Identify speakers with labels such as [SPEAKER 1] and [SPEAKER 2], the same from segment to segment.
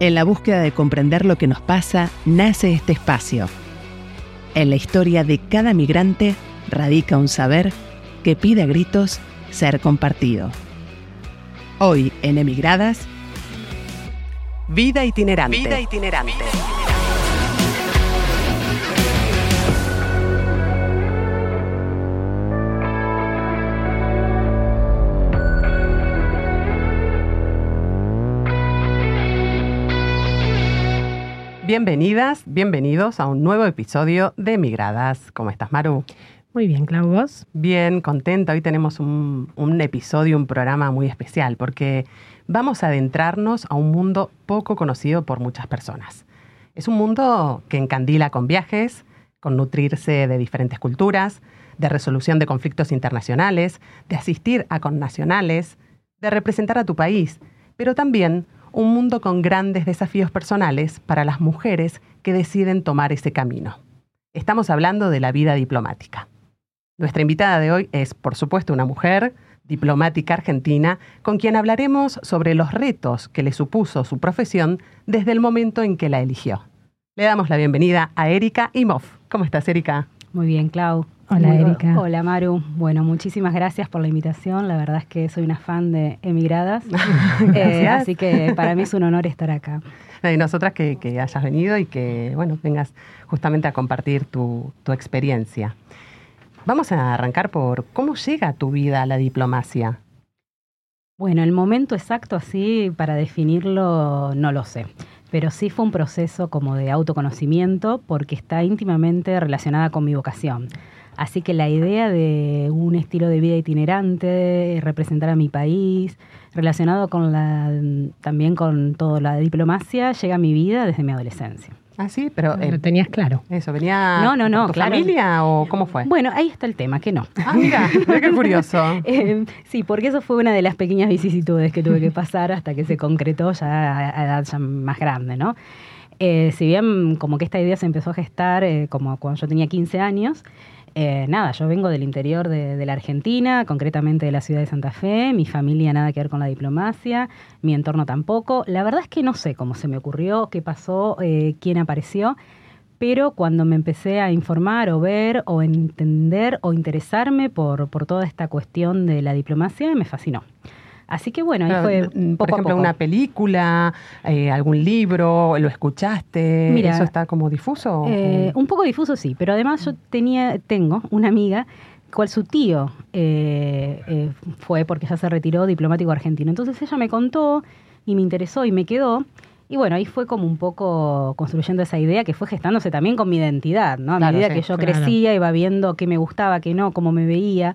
[SPEAKER 1] En la búsqueda de comprender lo que nos pasa, nace este espacio. En la historia de cada migrante radica un saber que pide a gritos ser compartido. Hoy en Emigradas, Vida itinerante.
[SPEAKER 2] Vida itinerante. Bienvenidas, bienvenidos a un nuevo episodio de Migradas. ¿Cómo estás, Maru?
[SPEAKER 3] Muy bien, Clau, ¿vos?
[SPEAKER 2] Bien, contenta. Hoy tenemos un, un episodio, un programa muy especial, porque vamos a adentrarnos a un mundo poco conocido por muchas personas. Es un mundo que encandila con viajes, con nutrirse de diferentes culturas, de resolución de conflictos internacionales, de asistir a connacionales, de representar a tu país, pero también un mundo con grandes desafíos personales para las mujeres que deciden tomar ese camino. Estamos hablando de la vida diplomática. Nuestra invitada de hoy es, por supuesto, una mujer diplomática argentina, con quien hablaremos sobre los retos que le supuso su profesión desde el momento en que la eligió. Le damos la bienvenida a Erika Imov. ¿Cómo estás, Erika?
[SPEAKER 3] Muy bien, Clau.
[SPEAKER 1] Hola, Erika.
[SPEAKER 3] Hola, Maru. Bueno, muchísimas gracias por la invitación. La verdad es que soy una fan de Emigradas. eh, así que para mí es un honor estar acá.
[SPEAKER 2] Y nosotras que, que, hayas venido y que, bueno, vengas justamente a compartir tu, tu experiencia. Vamos a arrancar por cómo llega tu vida a la diplomacia.
[SPEAKER 3] Bueno, el momento exacto así para definirlo no lo sé, pero sí fue un proceso como de autoconocimiento porque está íntimamente relacionada con mi vocación. Así que la idea de un estilo de vida itinerante, representar a mi país, relacionado con la, también con toda la diplomacia, llega a mi vida desde mi adolescencia.
[SPEAKER 2] Ah, sí, pero...
[SPEAKER 3] Eh, lo tenías claro.
[SPEAKER 2] Eso, ¿venía
[SPEAKER 3] no, no, no,
[SPEAKER 2] tu
[SPEAKER 3] claro.
[SPEAKER 2] familia o cómo fue?
[SPEAKER 3] Bueno, ahí está el tema, que no.
[SPEAKER 2] Ah, mira, mira qué curioso.
[SPEAKER 3] eh, sí, porque eso fue una de las pequeñas vicisitudes que tuve que pasar hasta que se concretó ya a edad ya más grande, ¿no? Eh, si bien como que esta idea se empezó a gestar eh, como cuando yo tenía 15 años, eh, nada, yo vengo del interior de, la Argentina, concretamente de la ciudad de Santa Fe, mi familia nada que ver con la diplomacia, mi entorno tampoco. La verdad es que no sé cómo se me ocurrió, qué pasó, eh, quién apareció, pero cuando me empecé a informar o ver o entender o interesarme por, por toda esta cuestión de la diplomacia, me fascinó. Así que bueno, ahí
[SPEAKER 2] Pero,
[SPEAKER 3] fue
[SPEAKER 2] Por
[SPEAKER 3] poco
[SPEAKER 2] ejemplo,
[SPEAKER 3] a poco.
[SPEAKER 2] una película, eh, algún libro, lo escuchaste,
[SPEAKER 3] Mira,
[SPEAKER 2] ¿eso está como difuso?
[SPEAKER 3] Eh, un poco difuso, sí, pero además yo tenía, tengo una amiga cual su tío eh, eh, fue porque ya se retiró diplomático argentino. Entonces ella me contó y me interesó y me quedó. Y bueno, ahí fue como un poco construyendo esa idea que fue gestándose también con mi identidad, ¿no? A
[SPEAKER 2] Claro,
[SPEAKER 3] medida
[SPEAKER 2] sí,
[SPEAKER 3] que yo
[SPEAKER 1] claro.
[SPEAKER 3] crecía, iba viendo qué me gustaba, qué no, cómo me veía.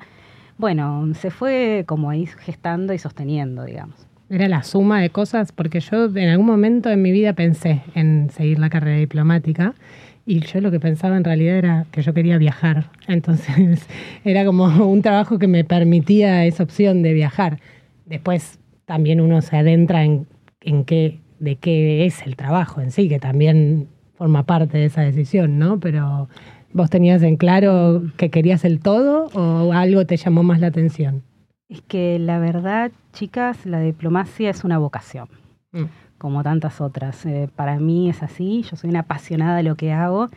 [SPEAKER 3] Bueno, se fue como ahí gestando y sosteniendo, digamos.
[SPEAKER 1] Era la suma de cosas, porque yo en algún momento en mi vida pensé en seguir la carrera diplomática y yo lo que pensaba en realidad era que yo quería viajar. Entonces era como un trabajo que me permitía esa opción de viajar. Después también uno se adentra en, en qué, de qué es el trabajo en sí, que también forma parte de esa decisión, ¿no? Pero ¿vos tenías en claro que querías el todo o algo te llamó más la atención?
[SPEAKER 3] Es que la verdad, chicas, la diplomacia es una vocación,
[SPEAKER 1] Mm.
[SPEAKER 3] como tantas otras. Eh, para mí es así, yo soy una apasionada de lo que hago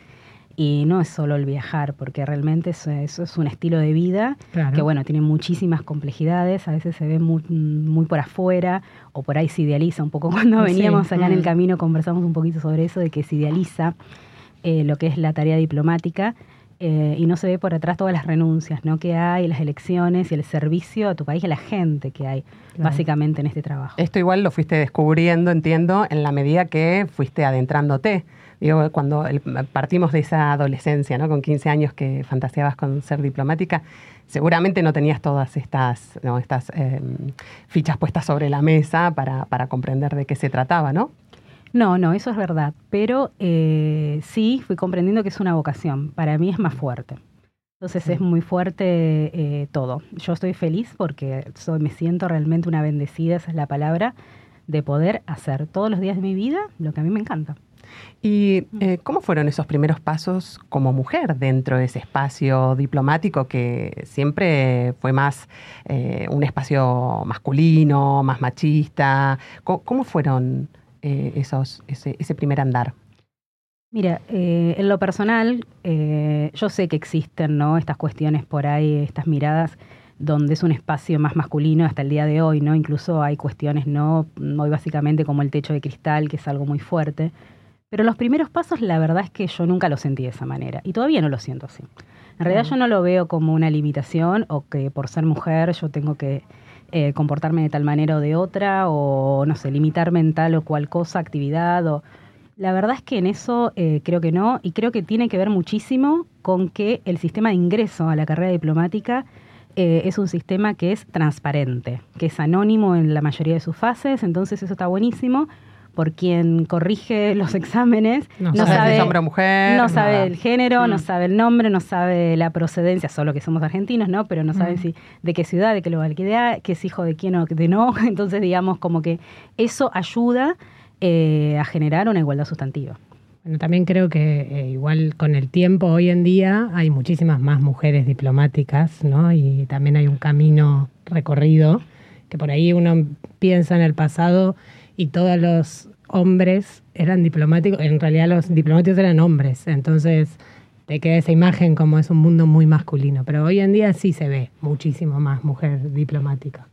[SPEAKER 3] y no es solo el viajar, porque realmente eso, eso es un estilo de vida
[SPEAKER 1] Claro.
[SPEAKER 3] que, bueno, tiene muchísimas complejidades, a veces se ve muy, muy por afuera o por ahí se idealiza un poco. Cuando
[SPEAKER 1] Sí,
[SPEAKER 3] veníamos acá en el
[SPEAKER 2] mm.
[SPEAKER 3] camino conversamos un poquito sobre eso, de que se idealiza eh, lo que es la tarea diplomática eh, y no se ve por atrás todas las renuncias ¿no? que hay, las elecciones y el servicio a tu país y a la gente que hay,
[SPEAKER 1] Claro.
[SPEAKER 3] básicamente, en este trabajo.
[SPEAKER 2] Esto igual lo fuiste descubriendo, entiendo, en la medida que fuiste adentrándote digo, cuando partimos de esa adolescencia, ¿no? Con 15 años que fantaseabas con ser diplomática, seguramente no tenías todas estas, estas em, fichas puestas sobre la mesa para, para comprender de qué se trataba, ¿no?
[SPEAKER 3] No, no, eso es verdad. Pero eh, sí fui comprendiendo que es una vocación. Para mí es más fuerte. Entonces es muy fuerte eh, todo. Yo estoy feliz porque soy, me siento realmente una bendecida, esa es la palabra, de poder hacer todos los días de mi vida lo que a mí me encanta.
[SPEAKER 2] ¿Y eh, cómo fueron esos primeros pasos como mujer dentro de ese espacio diplomático que siempre fue más un espacio masculino, más machista? ¿Cómo, fueron esos, ese, ese primer andar?
[SPEAKER 3] Mira, eh, en lo personal, eh, yo sé que existen ¿no? estas cuestiones por ahí, estas miradas donde es un espacio más masculino hasta el día de hoy, ¿no? Incluso hay cuestiones, ¿no? Hoy básicamente como el techo de cristal, que es algo muy fuerte. Pero los primeros pasos, la verdad es que yo nunca lo sentí de esa manera. Y todavía no lo siento así. En realidad yo no lo veo como una limitación o que por ser mujer yo tengo que eh, comportarme de tal manera o de otra, o no sé, limitarme en tal o cual cosa, actividad o la verdad es que en eso eh, creo que no, y creo que tiene que ver muchísimo con que el sistema de ingreso a la carrera diplomática eh, es un sistema que es transparente, que es anónimo en la mayoría de sus fases, entonces eso está buenísimo. Por quien corrige los exámenes,
[SPEAKER 2] no, sabe, si hombre o mujer,
[SPEAKER 3] no sabe el género, no mm. sabe el nombre, no sabe la procedencia, solo que somos argentinos, ¿no? Pero no sabe mm. si de qué ciudad, de qué lugar que es hijo de quién o de no. Entonces, digamos, como que eso ayuda eh, a generar una igualdad sustantiva.
[SPEAKER 1] Bueno, también creo que eh, igual con el tiempo hoy en día hay muchísimas más mujeres diplomáticas, ¿no? Y también hay un camino recorrido que por ahí uno piensa en el pasado y todos los hombres eran diplomáticos, en realidad los diplomáticos eran hombres, entonces te queda esa imagen como es un mundo muy masculino, pero hoy en día sí se ve muchísimo más mujer diplomática.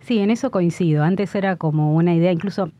[SPEAKER 3] Sí, en eso coincido. Antes era como una idea, incluso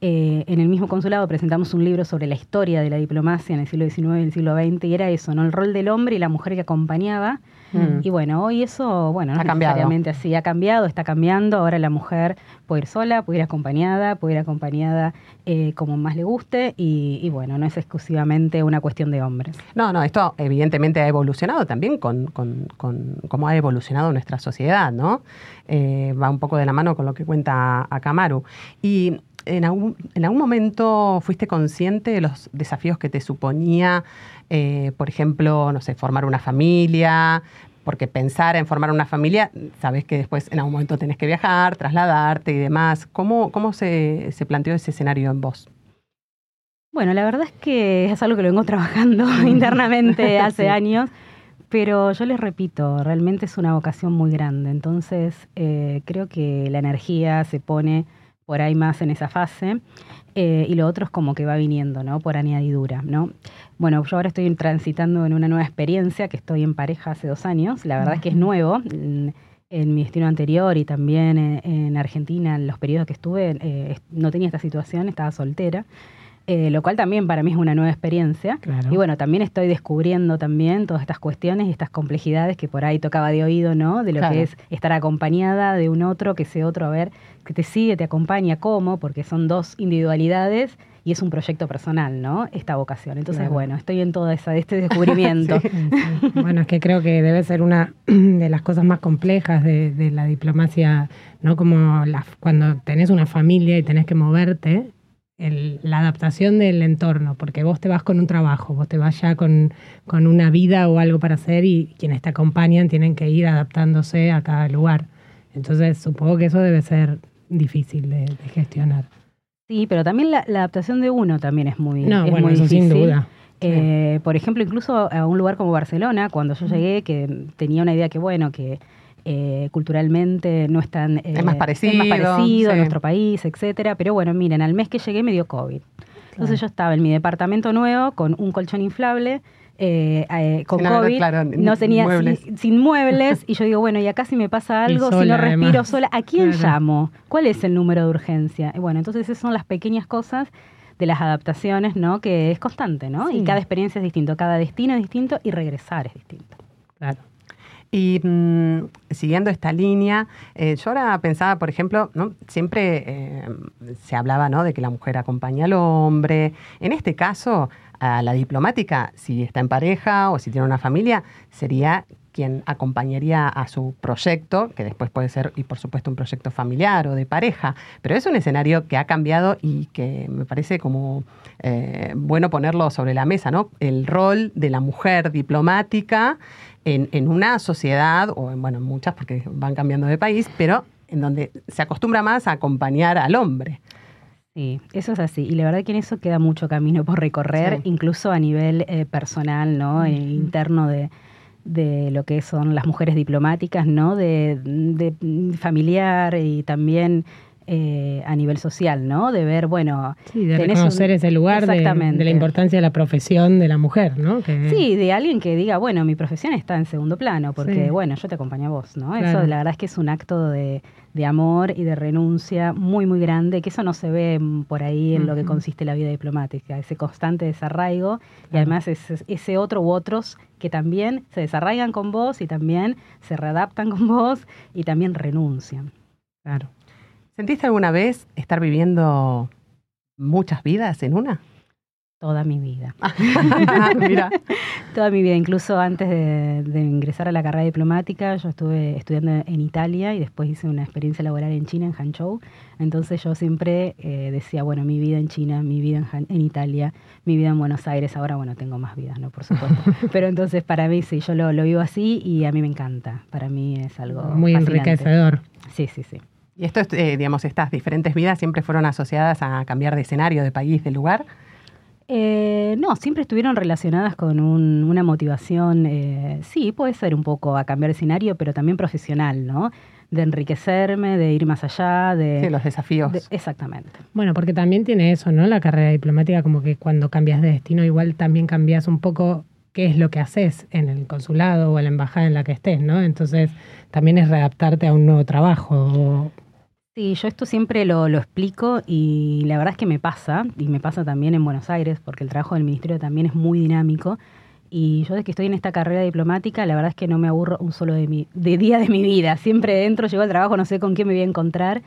[SPEAKER 3] eh, en el mismo consulado presentamos un libro sobre la historia de la diplomacia en el siglo XIX y el siglo XX, y era eso, ¿no? El rol del hombre y la mujer que acompañaba. Mm. Y bueno, hoy eso, bueno, no ha necesariamente así, ha cambiado, está cambiando. Ahora la mujer puede ir sola, puede ir acompañada, puede ir acompañada eh, como más le guste, y, bueno, no es exclusivamente una cuestión de hombres.
[SPEAKER 2] No, no, esto evidentemente ha evolucionado también con, con, con cómo ha evolucionado nuestra sociedad, ¿no? Eh, va un poco de la mano con lo que cuenta Akamaru. Y en algún, en algún momento fuiste consciente de los desafíos que te suponía, eh, por ejemplo, no sé, formar una familia, porque pensar en formar una familia, sabes que después en algún momento tenés que viajar, trasladarte y demás. ¿Cómo, cómo se, se planteó ese escenario en vos?
[SPEAKER 3] Bueno, la verdad es que es algo que lo vengo trabajando internamente hace años, pero yo les repito, realmente es una vocación muy grande, entonces eh, creo que la energía se pone por ahí más en esa fase. Eh, y lo otro es como que va viniendo, ¿no? Por añadidura, ¿no? Bueno, yo ahora estoy transitando en una nueva experiencia, que estoy en pareja hace dos años. La verdad es que es nuevo. En, mi destino anterior y también en, Argentina, en los periodos que estuve, eh, no tenía esta situación, estaba soltera. Eh, lo cual también para mí es una nueva experiencia. Y bueno, también estoy descubriendo también todas estas cuestiones y estas complejidades que por ahí tocaba de oído, ¿no? De lo que es estar acompañada de un otro, que ese otro, a ver, que te sigue, te acompaña, ¿cómo? Porque son dos individualidades y es un proyecto personal, ¿no? Esta vocación. Entonces, bueno, estoy en toda esa, este descubrimiento.
[SPEAKER 1] Bueno, es que creo que debe ser una de las cosas más complejas de, la diplomacia, ¿no? Como cuando tenés una familia y tenés que moverte, la adaptación del entorno, porque vos te vas con un trabajo, vos te vas ya con, una vida o algo para hacer y quienes te acompañan tienen que ir adaptándose a cada lugar. Entonces supongo que eso debe ser difícil de, gestionar.
[SPEAKER 3] Sí, pero también la, adaptación de uno también es muy,
[SPEAKER 1] no,
[SPEAKER 3] bueno,
[SPEAKER 1] eso
[SPEAKER 3] sin
[SPEAKER 1] duda.
[SPEAKER 3] Eh, por ejemplo, incluso a un lugar como Barcelona, cuando yo llegué, que tenía una idea que, bueno, que eh, culturalmente no están...
[SPEAKER 2] Eh, es más parecido.
[SPEAKER 3] a nuestro país, etcétera. Pero bueno, miren, al mes que llegué me dio COVID. Entonces yo estaba en mi departamento nuevo con un colchón inflable, eh, con COVID, no, tenía Sin, muebles, y yo digo, bueno, y acá si me pasa algo, si no respiro sola, ¿a quién llamo? ¿Cuál es el número de urgencia? Y bueno, entonces esas son las pequeñas cosas de las adaptaciones, ¿no? Que es constante, ¿no? Y cada experiencia es distinto, cada destino es distinto y regresar es distinto.
[SPEAKER 1] Claro.
[SPEAKER 2] Y mm, siguiendo esta línea, eh, yo ahora pensaba, por ejemplo, ¿no? siempre eh, se hablaba ¿no? de que la mujer acompaña al hombre. En este caso, a la diplomática, si está en pareja o si tiene una familia, sería quien acompañaría a su proyecto, que después puede ser, y por supuesto, un proyecto familiar o de pareja, pero es un escenario que ha cambiado y que me parece como eh, bueno ponerlo sobre la mesa, ¿no? El rol de la mujer diplomática en, una sociedad, o en, bueno, muchas porque van cambiando de país, pero en donde se acostumbra más a acompañar al hombre.
[SPEAKER 3] Sí, eso es así. Y la verdad que en eso queda mucho camino por recorrer, incluso a nivel eh, personal, ¿no? interno de, de lo que son las mujeres diplomáticas, ¿no? De, de familiar y también eh, a nivel social, ¿no? De ver, bueno...
[SPEAKER 1] Sí, de reconocer ese lugar de, la importancia de la profesión de la mujer, ¿no?
[SPEAKER 3] Sí, de alguien que diga, bueno, mi profesión está en segundo plano, porque, bueno, yo te acompaño a vos, ¿no? Eso la verdad es que es un acto de, amor y de renuncia muy, muy grande, que eso no se ve por ahí en lo que consiste la vida diplomática, ese constante desarraigo y además ese, ese otro u otros que también se desarraigan con vos y también se readaptan con vos y también renuncian.
[SPEAKER 2] Claro. ¿Sentiste alguna vez estar viviendo muchas vidas en una?
[SPEAKER 3] Toda mi vida. Mira. Toda mi vida, incluso antes de, ingresar a la carrera diplomática, yo estuve estudiando en Italia y después hice una experiencia laboral en China, en Hangzhou. Entonces yo siempre eh, decía, bueno, mi vida en China, mi vida en, Italia, mi vida en Buenos Aires. Ahora, bueno, tengo más vidas, ¿no? Por supuesto. Pero entonces para mí, sí, yo lo, vivo así y a mí me encanta. Para mí es algo
[SPEAKER 1] muy enriquecedor.
[SPEAKER 3] Sí, sí, sí.
[SPEAKER 2] Y esto, eh, digamos, estas diferentes vidas siempre fueron asociadas a cambiar de escenario, de país, de lugar.
[SPEAKER 3] Eh, no, siempre estuvieron relacionadas con una motivación, eh, sí, puede ser un poco a cambiar de escenario, pero también profesional, ¿no? De enriquecerme, de ir más allá, de...
[SPEAKER 2] Sí, los desafíos.
[SPEAKER 3] exactamente.
[SPEAKER 1] Bueno, porque también tiene eso, ¿no? La carrera diplomática, como que cuando cambias de destino, igual también cambias un poco qué es lo que haces en el consulado o en la embajada en la que estés, ¿no? Entonces, también es readaptarte a un nuevo trabajo
[SPEAKER 3] Sí, yo esto siempre lo, explico y la verdad es que me pasa, y me pasa también en Buenos Aires, porque el trabajo del ministerio también es muy dinámico. Y yo desde que estoy en esta carrera diplomática, la verdad es que no me aburro un solo de, mi, de día de mi vida. Siempre dentro, llego al trabajo, no sé con quién me voy a encontrar.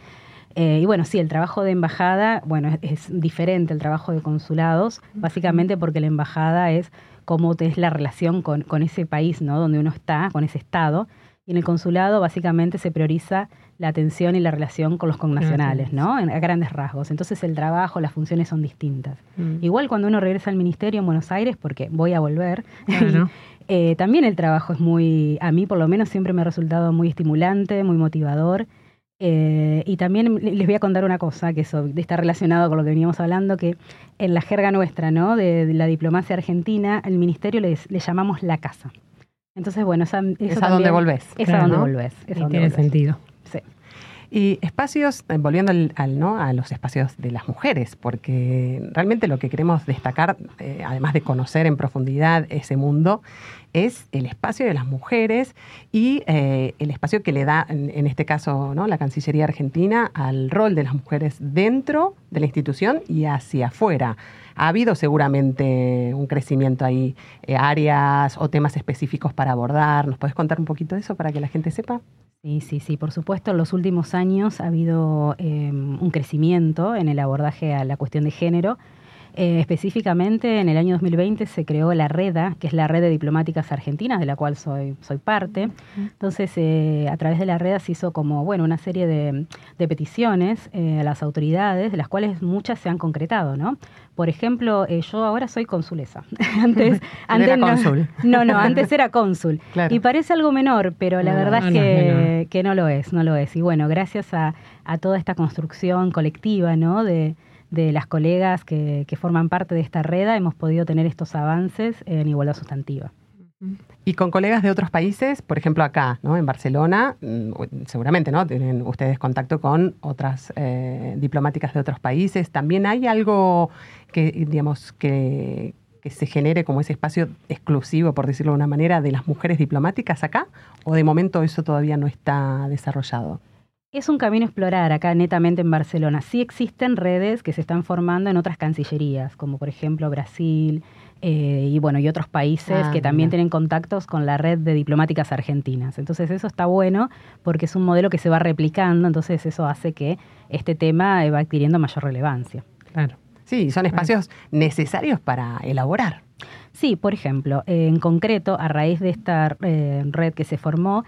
[SPEAKER 3] Eh, y bueno, sí, el trabajo de embajada, bueno, es, diferente al trabajo de consulados, básicamente porque la embajada es cómo es la relación con, con ese país, ¿no? Donde uno está, con ese estado. Y en el consulado, básicamente, se prioriza la atención y la relación con los connacionales, ¿no? a grandes rasgos. Entonces el trabajo, las funciones son distintas. Mm. Igual cuando uno regresa al ministerio en Buenos Aires, porque voy a volver, eh, también el trabajo es muy, a mí por lo menos siempre me ha resultado muy estimulante, muy motivador. Eh, y también les voy a contar una cosa que está relacionado con lo que veníamos hablando, que en la jerga nuestra, ¿no? De, la diplomacia argentina, el ministerio le llamamos la casa. Entonces, bueno, esa,
[SPEAKER 2] es a donde volvés.
[SPEAKER 3] Es a donde volvés.
[SPEAKER 1] tiene sentido.
[SPEAKER 2] Y espacios, eh, volviendo al, ¿no? a los espacios de las mujeres, porque realmente lo que queremos destacar, eh, además de conocer en profundidad ese mundo, es el espacio de las mujeres y eh, el espacio que le da, en, este caso, ¿no? la Cancillería Argentina al rol de las mujeres dentro de la institución y hacia afuera. Ha habido seguramente un crecimiento ahí, áreas o temas específicos para abordar. ¿Nos puedes contar un poquito de eso para que la gente sepa?
[SPEAKER 3] Sí, sí, sí, por supuesto, en los últimos años ha habido em, un crecimiento en el abordaje a la cuestión de género. Eh, específicamente, en el año 2020 se creó la REDA, que es la Red de Diplomáticas Argentinas, de la cual soy, soy parte. Entonces, eh, a través de la REDA se hizo como, bueno, una serie de, peticiones eh, a las autoridades, de las cuales muchas se han concretado, ¿no? Por ejemplo, yo ahora soy consulesa.
[SPEAKER 2] antes, antes era
[SPEAKER 3] no,
[SPEAKER 2] cónsul.
[SPEAKER 3] No, no, antes era cónsul. Y parece algo menor, pero la verdad es que, que, no lo es, no lo es. Y bueno, gracias a, a toda esta construcción colectiva, ¿no? De, de las colegas que, forman parte de esta red hemos podido tener estos avances en igualdad sustantiva.
[SPEAKER 2] Y con colegas de otros países, por ejemplo acá, ¿no? En Barcelona, mm, seguramente, ¿no? Tienen ustedes contacto con otras eh, diplomáticas de otros países. ¿También hay algo que, digamos, que se genere como ese espacio exclusivo, por decirlo de una manera, de las mujeres diplomáticas acá? ¿O de momento eso todavía no está desarrollado?
[SPEAKER 3] Es un camino a explorar acá netamente en Barcelona. Sí existen redes que se están formando en otras cancillerías, como por ejemplo Brasil, eh, y bueno, y otros países
[SPEAKER 2] Ah,
[SPEAKER 3] que también
[SPEAKER 2] mira.
[SPEAKER 3] tienen contactos con la red de diplomáticas argentinas. Entonces eso está bueno porque es un modelo que se va replicando, entonces eso hace que este tema eh, va adquiriendo mayor relevancia.
[SPEAKER 1] Claro.
[SPEAKER 2] Sí, son espacios necesarios para elaborar.
[SPEAKER 3] Sí, por ejemplo, en concreto, a raíz de esta eh, red que se formó,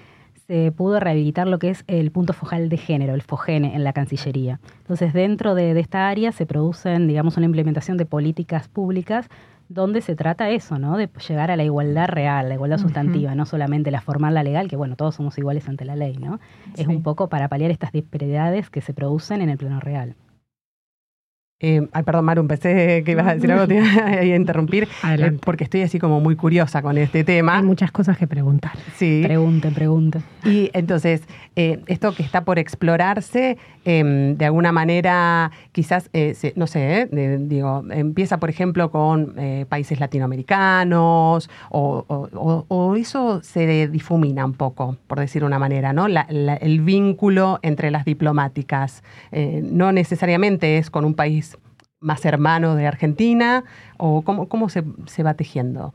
[SPEAKER 3] se pudo rehabilitar lo que es el punto focal de género, el FOGENE, en la Cancillería. Entonces, dentro de, de esta área se producen, digamos, una implementación de políticas públicas donde se trata eso, ¿no? De llegar a la igualdad real, la igualdad sustantiva, no solamente la formal, la legal, que bueno, todos somos iguales ante la ley, ¿no? Es un poco para paliar estas disparidades que se producen en el plano real.
[SPEAKER 2] Eh, ay, perdón, Maru, pensé que ibas a decir algo, te iba a interrumpir, eh, porque estoy así como muy curiosa con este tema.
[SPEAKER 1] Hay muchas cosas que preguntar.
[SPEAKER 2] Sí.
[SPEAKER 3] Pregunten, pregunten.
[SPEAKER 2] Y entonces, eh, esto que está por explorarse, eh, de alguna manera, quizás, se- no sé, de- digo, empieza, por ejemplo, con países latinoamericanos, o, o- o- o eso se difumina un poco, por decir una manera, ¿no? La- la- el vínculo entre las diplomáticas. No necesariamente es con un país más hermano de Argentina, o cómo, cómo se, se va tejiendo.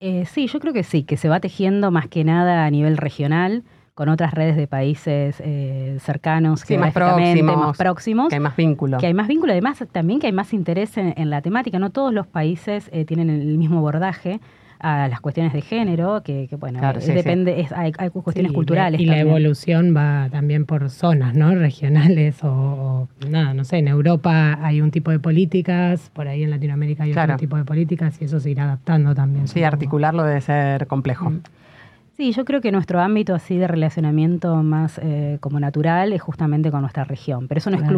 [SPEAKER 3] Eh, sí, yo creo que sí, que se va tejiendo más que nada a nivel regional, con otras redes de países eh, cercanos,
[SPEAKER 2] Sí, más próximos,
[SPEAKER 3] más próximos.
[SPEAKER 2] Que hay más vínculo.
[SPEAKER 3] Que hay más vínculo, además también que hay más interés en, en la temática. No todos los países eh, tienen el mismo abordaje a las cuestiones de género, que, que, bueno,
[SPEAKER 2] Claro, sí, sí.
[SPEAKER 3] depende, es- hay, hay cuestiones
[SPEAKER 1] Sí,
[SPEAKER 3] culturales.
[SPEAKER 1] Y la
[SPEAKER 3] también.
[SPEAKER 1] evolución va también por zonas, ¿no? Regionales o, o nada, no sé, en Europa hay un tipo de políticas, por ahí en Latinoamérica hay
[SPEAKER 2] Claro.
[SPEAKER 1] otro tipo de políticas y eso se irá adaptando también.
[SPEAKER 2] Sí,
[SPEAKER 1] supongo.
[SPEAKER 2] articularlo debe ser complejo.
[SPEAKER 1] Mm.
[SPEAKER 3] Sí, yo creo que nuestro ámbito así de relacionamiento más eh, como natural es justamente con nuestra región, pero eso no
[SPEAKER 1] Claro.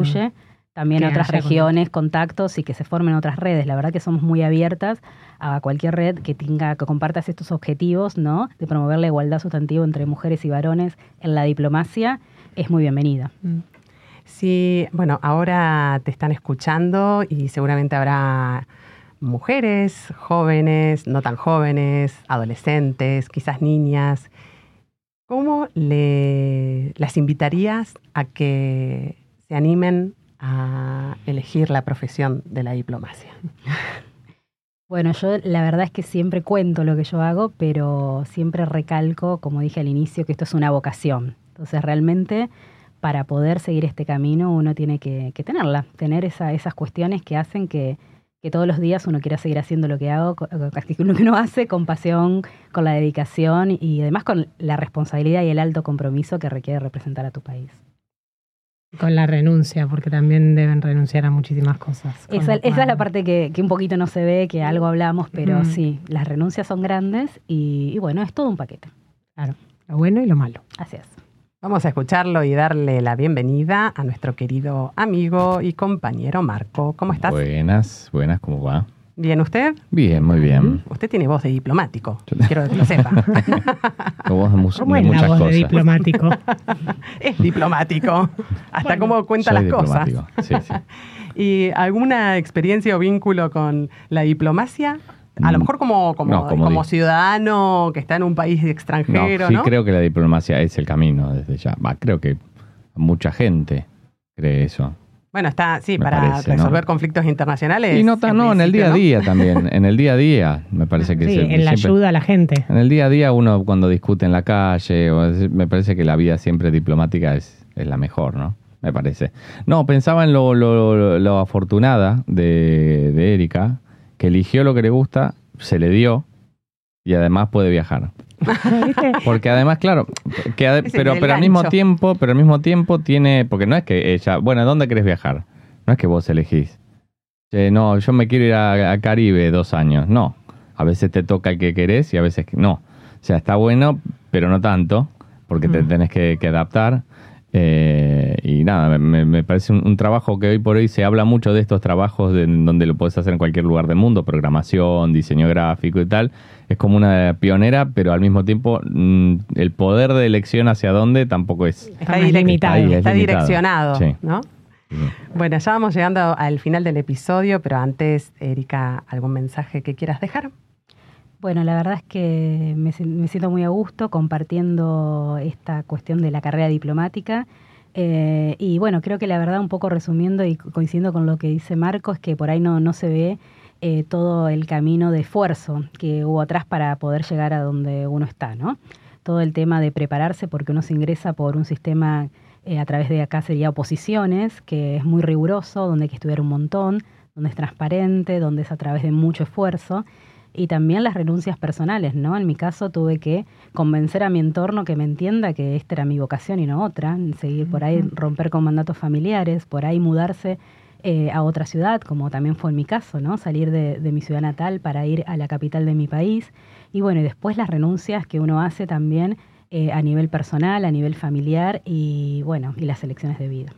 [SPEAKER 3] También
[SPEAKER 1] Que
[SPEAKER 3] otras regiones, contactos y que se formen otras redes. La verdad que somos muy abiertas a cualquier red que tenga que compartas estos objetivos, ¿no? De promover la igualdad sustantiva entre mujeres y varones en la diplomacia es muy bienvenida.
[SPEAKER 1] Mm.
[SPEAKER 2] Sí, bueno, ahora te están escuchando y seguramente habrá mujeres, jóvenes, no tan jóvenes, adolescentes, quizás niñas. ¿Cómo le, las invitarías a que se animen a elegir la profesión de la diplomacia?
[SPEAKER 3] Bueno, yo la verdad es que siempre cuento lo que yo hago, pero siempre recalco, como dije al inicio, que esto es una vocación. Entonces, realmente, para poder seguir este camino, uno tiene que, tenerla, tener esa- esas cuestiones que hacen que, que todos los días uno quiera seguir haciendo lo que hago, lo que uno hace con pasión, con la dedicación y además con la responsabilidad y el alto compromiso que requiere representar a tu país.
[SPEAKER 1] Con la renuncia, porque también deben renunciar a muchísimas cosas.
[SPEAKER 3] Esa, es la parte que, que un poquito no se ve, que algo hablamos, pero
[SPEAKER 1] Mm.
[SPEAKER 3] sí, las renuncias son grandes y, y bueno, es todo un paquete.
[SPEAKER 1] Claro, lo bueno y lo malo.
[SPEAKER 3] Así es.
[SPEAKER 2] Vamos a escucharlo y darle la bienvenida a nuestro querido amigo y compañero Marco. ¿Cómo estás?
[SPEAKER 4] Buenas, buenas, ¿cómo va?
[SPEAKER 2] ¿Bien usted?
[SPEAKER 4] Bien, muy bien.
[SPEAKER 2] Usted tiene voz de diplomático,
[SPEAKER 4] Yo-
[SPEAKER 2] quiero que lo sepa.
[SPEAKER 4] Con voz de, mus-
[SPEAKER 1] ¿Cómo
[SPEAKER 4] de
[SPEAKER 1] es la
[SPEAKER 4] muchas
[SPEAKER 1] voz de diplomático?
[SPEAKER 2] es diplomático. Hasta
[SPEAKER 1] Bueno,
[SPEAKER 2] cómo cuenta
[SPEAKER 4] Soy
[SPEAKER 2] las cosas.
[SPEAKER 4] diplomático, Sí, sí.
[SPEAKER 2] ¿Y alguna experiencia o vínculo con la diplomacia? A lo
[SPEAKER 4] Mm,
[SPEAKER 2] mejor como, como,
[SPEAKER 4] no, como
[SPEAKER 2] como
[SPEAKER 4] di-
[SPEAKER 2] ciudadano que está en un país
[SPEAKER 4] No,
[SPEAKER 2] extranjero,
[SPEAKER 4] sí
[SPEAKER 2] ¿no?
[SPEAKER 4] creo que la diplomacia es el camino desde ya. Va, creo que mucha gente cree eso.
[SPEAKER 2] Bueno, está, sí,
[SPEAKER 4] Me
[SPEAKER 2] para
[SPEAKER 4] parece, ¿no?
[SPEAKER 2] resolver conflictos internacionales.
[SPEAKER 4] y no tan, no, en el día a día también. En el día a día, me parece que
[SPEAKER 1] Sí,
[SPEAKER 4] se-
[SPEAKER 1] en la
[SPEAKER 4] siempre-
[SPEAKER 1] ayuda a la gente.
[SPEAKER 4] En el día a día uno cuando discute en la calle, o es- me parece que la vida siempre diplomática es, es la mejor, ¿no? Me parece. No, pensaba en lo, lo- lo afortunada de, de Erika, que eligió lo que le gusta, se le dio y además puede viajar.
[SPEAKER 1] ¿Viste?
[SPEAKER 4] Porque además, claro, que ade- pero, pero al mismo tiempo, pero al mismo tiempo tiene, porque no es que ella, bueno, ¿a dónde querés viajar? No es que vos elegís. No, yo me quiero ir a, a Caribe dos años. No. A veces te toca el que querés y a veces no. O sea, está bueno, pero no tanto, porque te
[SPEAKER 1] Mm.
[SPEAKER 4] tenés que, que adaptar. Eh, y nada, me, me parece un, un trabajo que hoy por hoy se habla mucho de estos trabajos de- donde lo puedes hacer en cualquier lugar del mundo, programación, diseño gráfico y tal. Es como una pionera, pero al mismo tiempo mm, el poder de elección hacia dónde tampoco es.
[SPEAKER 2] Está,
[SPEAKER 1] limitado.
[SPEAKER 4] Ahí, es
[SPEAKER 2] está
[SPEAKER 4] limitado.
[SPEAKER 2] direccionado,
[SPEAKER 4] Sí.
[SPEAKER 2] ¿no? Bueno, ya vamos llegando al final del episodio, pero antes, Erika, ¿algún mensaje que quieras dejar?
[SPEAKER 3] Bueno, la verdad es que me, me siento muy a gusto compartiendo esta cuestión de la carrera diplomática. Eh, y bueno, creo que la verdad, un poco resumiendo y co- coincidiendo con lo que dice Marco, es que por ahí no, no se ve eh, todo el camino de esfuerzo que hubo atrás para poder llegar a donde uno está, ¿no? Todo el tema de prepararse porque uno se ingresa por un sistema eh, a través de acá sería oposiciones, que es muy riguroso, donde hay que estudiar un montón, donde es transparente, donde es a través de mucho esfuerzo y también las renuncias personales, ¿no? En mi caso tuve que convencer a mi entorno que me entienda que esta era mi vocación y no otra, seguir por ahí, romper con mandatos familiares, por ahí mudarse eh, a otra ciudad, como también fue en mi caso, ¿no? Salir de, mi ciudad natal para ir a la capital de mi país. Y bueno, y después las renuncias que uno hace también eh, a nivel personal, a nivel familiar y bueno, y las elecciones de vida.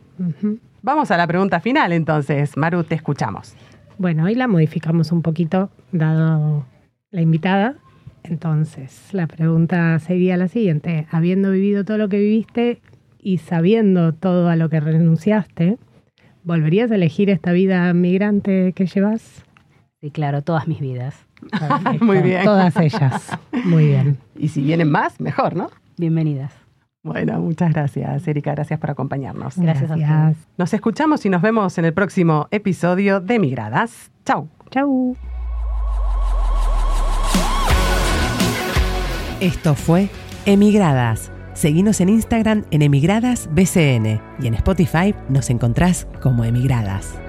[SPEAKER 2] Vamos a la pregunta final entonces. Maru, te escuchamos.
[SPEAKER 1] Bueno, hoy la modificamos un poquito, dado la invitada. Entonces, la pregunta sería la siguiente. Habiendo vivido todo lo que viviste y sabiendo todo a lo que renunciaste, ¿volverías a elegir esta vida migrante que llevas?
[SPEAKER 3] Sí, claro, todas mis vidas.
[SPEAKER 2] Muy bien.
[SPEAKER 1] Todas ellas. Muy bien.
[SPEAKER 2] Y si vienen más, mejor, ¿no?
[SPEAKER 3] Bienvenidas.
[SPEAKER 2] Bueno, muchas gracias, Erika. Gracias por acompañarnos.
[SPEAKER 3] Gracias, a ustedes.
[SPEAKER 2] Nos escuchamos y nos vemos en el próximo episodio de Migradas. Chau.
[SPEAKER 1] Chau.
[SPEAKER 5] Esto fue Emigradas. Seguinos en Instagram en Emigradas BCN y en Spotify nos encontrás como Emigradas.